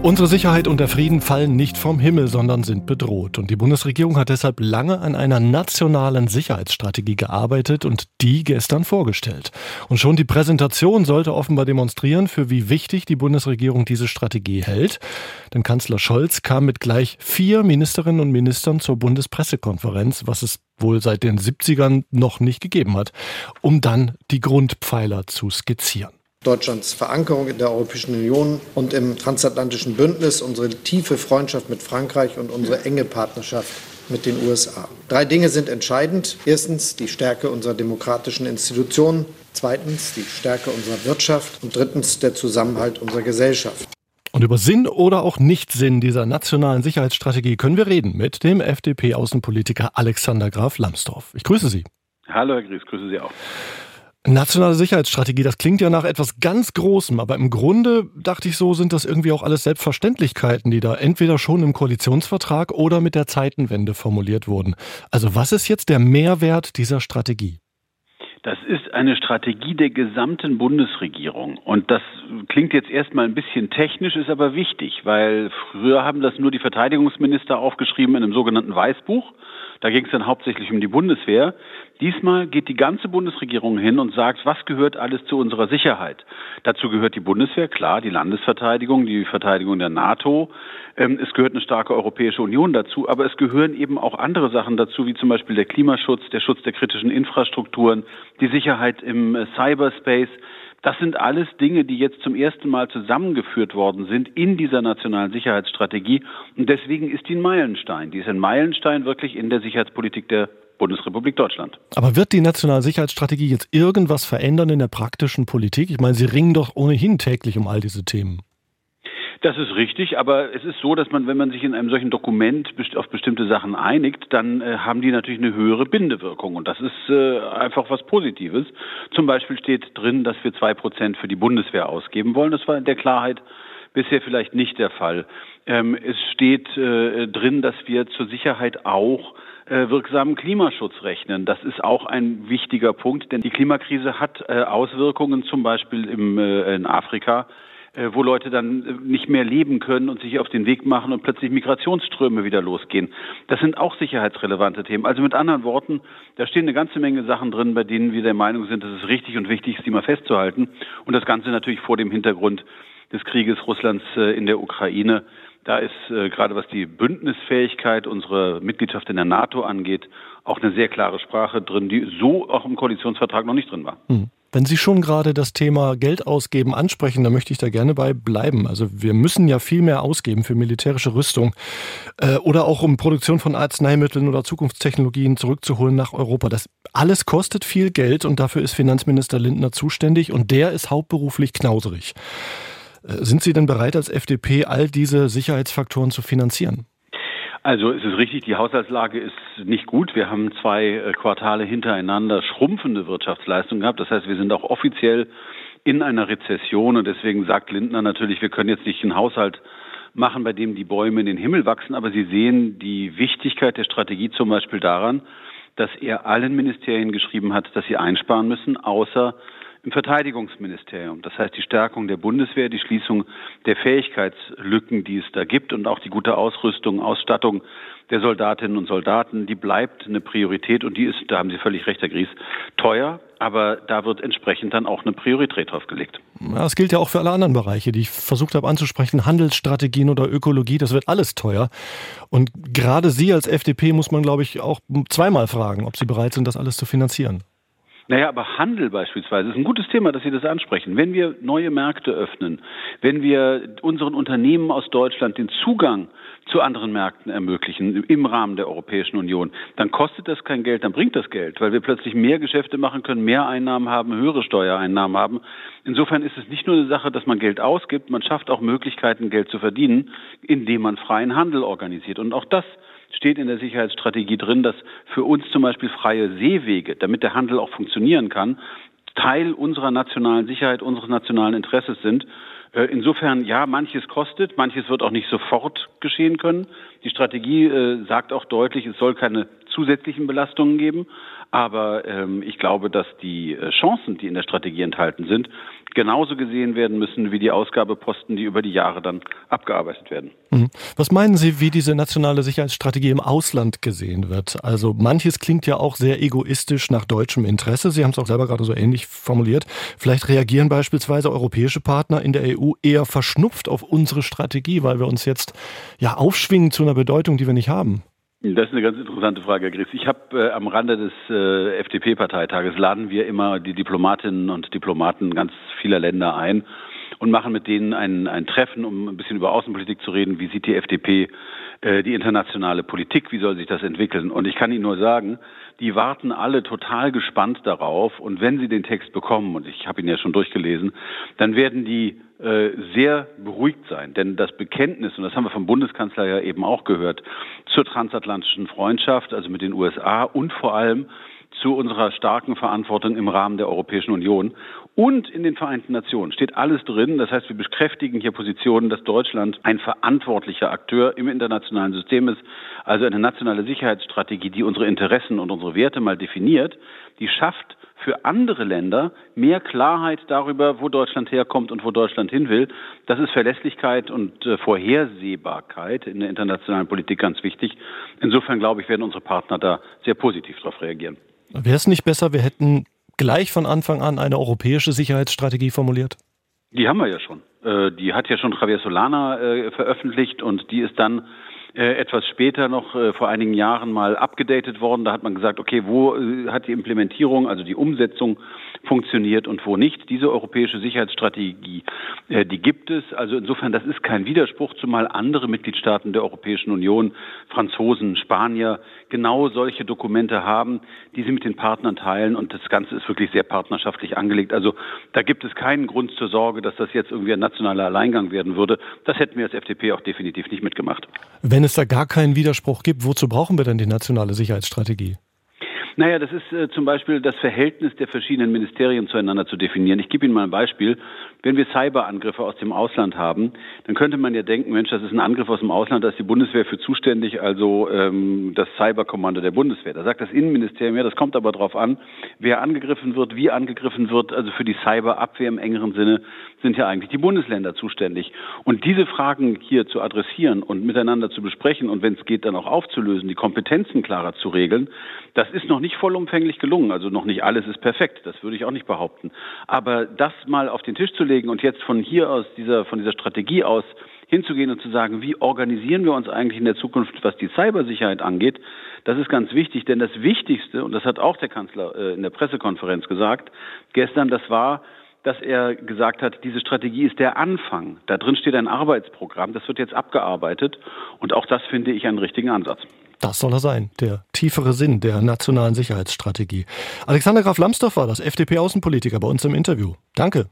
Unsere Sicherheit und der Frieden fallen nicht vom Himmel, sondern sind bedroht. Und die Bundesregierung hat deshalb lange an einer nationalen Sicherheitsstrategie gearbeitet und die gestern vorgestellt. Und schon die Präsentation sollte offenbar demonstrieren, für wie wichtig die Bundesregierung diese Strategie hält. Denn Kanzler Scholz kam mit gleich vier Ministerinnen und Ministern zur Bundespressekonferenz, was es wohl seit den 70ern noch nicht gegeben hat, um dann die Grundpfeiler zu skizzieren. Deutschlands Verankerung in der Europäischen Union und im transatlantischen Bündnis, unsere tiefe Freundschaft mit Frankreich und unsere enge Partnerschaft mit den USA. Drei Dinge sind entscheidend. Erstens die Stärke unserer demokratischen Institutionen, zweitens die Stärke unserer Wirtschaft und drittens der Zusammenhalt unserer Gesellschaft. Und über Sinn oder auch Nichtsinn dieser nationalen Sicherheitsstrategie können wir reden mit dem FDP-Außenpolitiker Alexander Graf Lambsdorff. Ich grüße Sie. Hallo, Herr Gries, grüße Sie auch. Nationale Sicherheitsstrategie, das klingt ja nach etwas ganz Großem, aber im Grunde dachte ich so, sind das irgendwie auch alles Selbstverständlichkeiten, die da entweder schon im Koalitionsvertrag oder mit der Zeitenwende formuliert wurden. Also was ist jetzt der Mehrwert dieser Strategie? Das ist eine Strategie der gesamten Bundesregierung. Und das klingt jetzt erstmal ein bisschen technisch, ist aber wichtig, weil früher haben das nur die Verteidigungsminister aufgeschrieben in einem sogenannten Weißbuch. Da ging es dann hauptsächlich um die Bundeswehr. Diesmal geht die ganze Bundesregierung hin und sagt, was gehört alles zu unserer Sicherheit? Dazu gehört die Bundeswehr, klar, die Landesverteidigung, die Verteidigung der NATO. Ähm, es gehört eine starke Europäische Union dazu, aber es gehören eben auch andere Sachen dazu, wie zum Beispiel der Klimaschutz, der Schutz der kritischen Infrastrukturen, die Sicherheit im äh, Cyberspace. Das sind alles Dinge, die jetzt zum ersten Mal zusammengeführt worden sind in dieser nationalen Sicherheitsstrategie. Und deswegen ist die ein Meilenstein. Die ist ein Meilenstein wirklich in der Sicherheitspolitik der Bundesrepublik Deutschland. Aber wird die nationale Sicherheitsstrategie jetzt irgendwas verändern in der praktischen Politik? Ich meine, Sie ringen doch ohnehin täglich um all diese Themen. Das ist richtig, aber es ist so, dass man, wenn man sich in einem solchen Dokument auf bestimmte Sachen einigt, dann äh, haben die natürlich eine höhere Bindewirkung und das ist äh, einfach was Positives. Zum Beispiel steht drin, dass wir zwei Prozent für die Bundeswehr ausgeben wollen. Das war in der Klarheit bisher vielleicht nicht der Fall. Ähm, es steht äh, drin, dass wir zur Sicherheit auch äh, wirksamen Klimaschutz rechnen. Das ist auch ein wichtiger Punkt, denn die Klimakrise hat äh, Auswirkungen zum Beispiel im, äh, in Afrika wo Leute dann äh, nicht mehr leben können und sich auf den Weg machen und plötzlich Migrationsströme wieder losgehen. Das sind auch sicherheitsrelevante Themen. Also mit anderen Worten, da stehen eine ganze Menge Sachen drin, bei denen wir der Meinung sind, dass es richtig und wichtig ist, die mal festzuhalten. Und das Ganze natürlich vor dem Hintergrund des Krieges Russlands äh, in der Ukraine. Da ist äh, gerade was die Bündnisfähigkeit unserer Mitgliedschaft in der NATO angeht, auch eine sehr klare Sprache drin, die so auch im Koalitionsvertrag noch nicht drin war. Hm. Wenn Sie schon gerade das Thema Geld ausgeben ansprechen, dann möchte ich da gerne bei bleiben. Also wir müssen ja viel mehr ausgeben für militärische Rüstung äh, oder auch um Produktion von Arzneimitteln oder Zukunftstechnologien zurückzuholen nach Europa. Das alles kostet viel Geld und dafür ist Finanzminister Lindner zuständig und der ist hauptberuflich knauserig. Äh, sind Sie denn bereit als FDP all diese Sicherheitsfaktoren zu finanzieren? Also es ist richtig, die Haushaltslage ist nicht gut. Wir haben zwei äh, Quartale hintereinander schrumpfende Wirtschaftsleistung gehabt. Das heißt, wir sind auch offiziell in einer Rezession und deswegen sagt Lindner natürlich, wir können jetzt nicht einen Haushalt machen, bei dem die Bäume in den Himmel wachsen, aber Sie sehen die Wichtigkeit der Strategie zum Beispiel daran, dass er allen Ministerien geschrieben hat, dass sie einsparen müssen, außer im Verteidigungsministerium. Das heißt, die Stärkung der Bundeswehr, die Schließung der Fähigkeitslücken, die es da gibt und auch die gute Ausrüstung, Ausstattung der Soldatinnen und Soldaten, die bleibt eine Priorität und die ist, da haben Sie völlig recht, Herr Gries, teuer, aber da wird entsprechend dann auch eine Priorität drauf gelegt. Ja, das gilt ja auch für alle anderen Bereiche, die ich versucht habe anzusprechen, Handelsstrategien oder Ökologie, das wird alles teuer. Und gerade Sie als FDP muss man, glaube ich, auch zweimal fragen, ob Sie bereit sind, das alles zu finanzieren. Naja, aber Handel beispielsweise ist ein gutes Thema, dass Sie das ansprechen. Wenn wir neue Märkte öffnen, wenn wir unseren Unternehmen aus Deutschland den Zugang zu anderen Märkten ermöglichen im Rahmen der Europäischen Union, dann kostet das kein Geld, dann bringt das Geld, weil wir plötzlich mehr Geschäfte machen können, mehr Einnahmen haben, höhere Steuereinnahmen haben. Insofern ist es nicht nur eine Sache, dass man Geld ausgibt, man schafft auch Möglichkeiten, Geld zu verdienen, indem man freien Handel organisiert. Und auch das steht in der Sicherheitsstrategie drin, dass für uns zum Beispiel freie Seewege, damit der Handel auch funktionieren kann, Teil unserer nationalen Sicherheit, unseres nationalen Interesses sind. Äh, insofern, ja, manches kostet, manches wird auch nicht sofort geschehen können. Die Strategie äh, sagt auch deutlich, es soll keine zusätzlichen Belastungen geben. Aber ähm, ich glaube, dass die äh, Chancen, die in der Strategie enthalten sind, genauso gesehen werden müssen wie die Ausgabeposten, die über die Jahre dann abgearbeitet werden. Mhm. Was meinen Sie, wie diese nationale Sicherheitsstrategie im Ausland gesehen wird? Also manches klingt ja auch sehr egoistisch nach deutschem Interesse. Sie haben es auch selber gerade so ähnlich formuliert. Vielleicht reagieren beispielsweise europäische Partner in der EU eher verschnupft auf unsere Strategie, weil wir uns jetzt ja aufschwingen zu einer Bedeutung, die wir nicht haben. Das ist eine ganz interessante Frage, Herr Gries. Ich habe äh, am Rande des äh, FDP-Parteitages laden wir immer die Diplomatinnen und Diplomaten ganz vieler Länder ein und machen mit denen ein, ein Treffen, um ein bisschen über Außenpolitik zu reden. Wie sieht die FDP äh, die internationale Politik? Wie soll sich das entwickeln? Und ich kann Ihnen nur sagen, die warten alle total gespannt darauf. Und wenn sie den Text bekommen, und ich habe ihn ja schon durchgelesen, dann werden die äh, sehr beruhigt sein. Denn das Bekenntnis, und das haben wir vom Bundeskanzler ja eben auch gehört, zur transatlantischen Freundschaft, also mit den USA und vor allem zu unserer starken Verantwortung im Rahmen der Europäischen Union und in den Vereinten Nationen steht alles drin. Das heißt, wir bekräftigen hier Positionen, dass Deutschland ein verantwortlicher Akteur im internationalen System ist, also eine nationale Sicherheitsstrategie, die unsere Interessen und unsere Werte mal definiert, die schafft für andere Länder mehr Klarheit darüber, wo Deutschland herkommt und wo Deutschland hin will. Das ist Verlässlichkeit und äh, Vorhersehbarkeit in der internationalen Politik ganz wichtig. Insofern glaube ich, werden unsere Partner da sehr positiv darauf reagieren. Wäre es nicht besser, wir hätten gleich von Anfang an eine europäische Sicherheitsstrategie formuliert? Die haben wir ja schon. Äh, die hat ja schon Javier Solana äh, veröffentlicht und die ist dann äh, etwas später noch vor einigen Jahren mal abgedatet worden. Da hat man gesagt, okay, wo hat die Implementierung, also die Umsetzung funktioniert und wo nicht. Diese europäische Sicherheitsstrategie, äh, die gibt es. Also insofern, das ist kein Widerspruch, zumal andere Mitgliedstaaten der Europäischen Union, Franzosen, Spanier, genau solche Dokumente haben, die sie mit den Partnern teilen. Und das Ganze ist wirklich sehr partnerschaftlich angelegt. Also da gibt es keinen Grund zur Sorge, dass das jetzt irgendwie ein nationaler Alleingang werden würde. Das hätten wir als FDP auch definitiv nicht mitgemacht. Wenn es da gar keinen Widerspruch gibt, wozu brauchen wir denn die nationale Sicherheitsstrategie? Naja, das ist äh, zum Beispiel das Verhältnis der verschiedenen Ministerien zueinander zu definieren. Ich gebe Ihnen mal ein Beispiel. Wenn wir Cyberangriffe aus dem Ausland haben, dann könnte man ja denken, Mensch, das ist ein Angriff aus dem Ausland, da ist die Bundeswehr für zuständig, also ähm, das Cyberkommando der Bundeswehr. Da sagt das Innenministerium ja, das kommt aber darauf an, wer angegriffen wird, wie angegriffen wird. Also für die Cyberabwehr im engeren Sinne sind ja eigentlich die Bundesländer zuständig. Und diese Fragen hier zu adressieren und miteinander zu besprechen und wenn es geht, dann auch aufzulösen, die Kompetenzen klarer zu regeln, das ist noch nicht vollumfänglich gelungen. Also noch nicht alles ist perfekt, das würde ich auch nicht behaupten. Aber das mal auf den Tisch zu legen und jetzt von hier aus, dieser, von dieser Strategie aus hinzugehen und zu sagen, wie organisieren wir uns eigentlich in der Zukunft, was die Cybersicherheit angeht, das ist ganz wichtig, denn das Wichtigste, und das hat auch der Kanzler äh, in der Pressekonferenz gesagt, gestern, das war, dass er gesagt hat, diese Strategie ist der Anfang. Da drin steht ein Arbeitsprogramm, das wird jetzt abgearbeitet und auch das finde ich einen richtigen Ansatz. Das soll er sein, der tiefere Sinn der nationalen Sicherheitsstrategie. Alexander Graf Lambsdorff war das FDP-Außenpolitiker bei uns im Interview. Danke.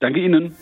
Danke Ihnen.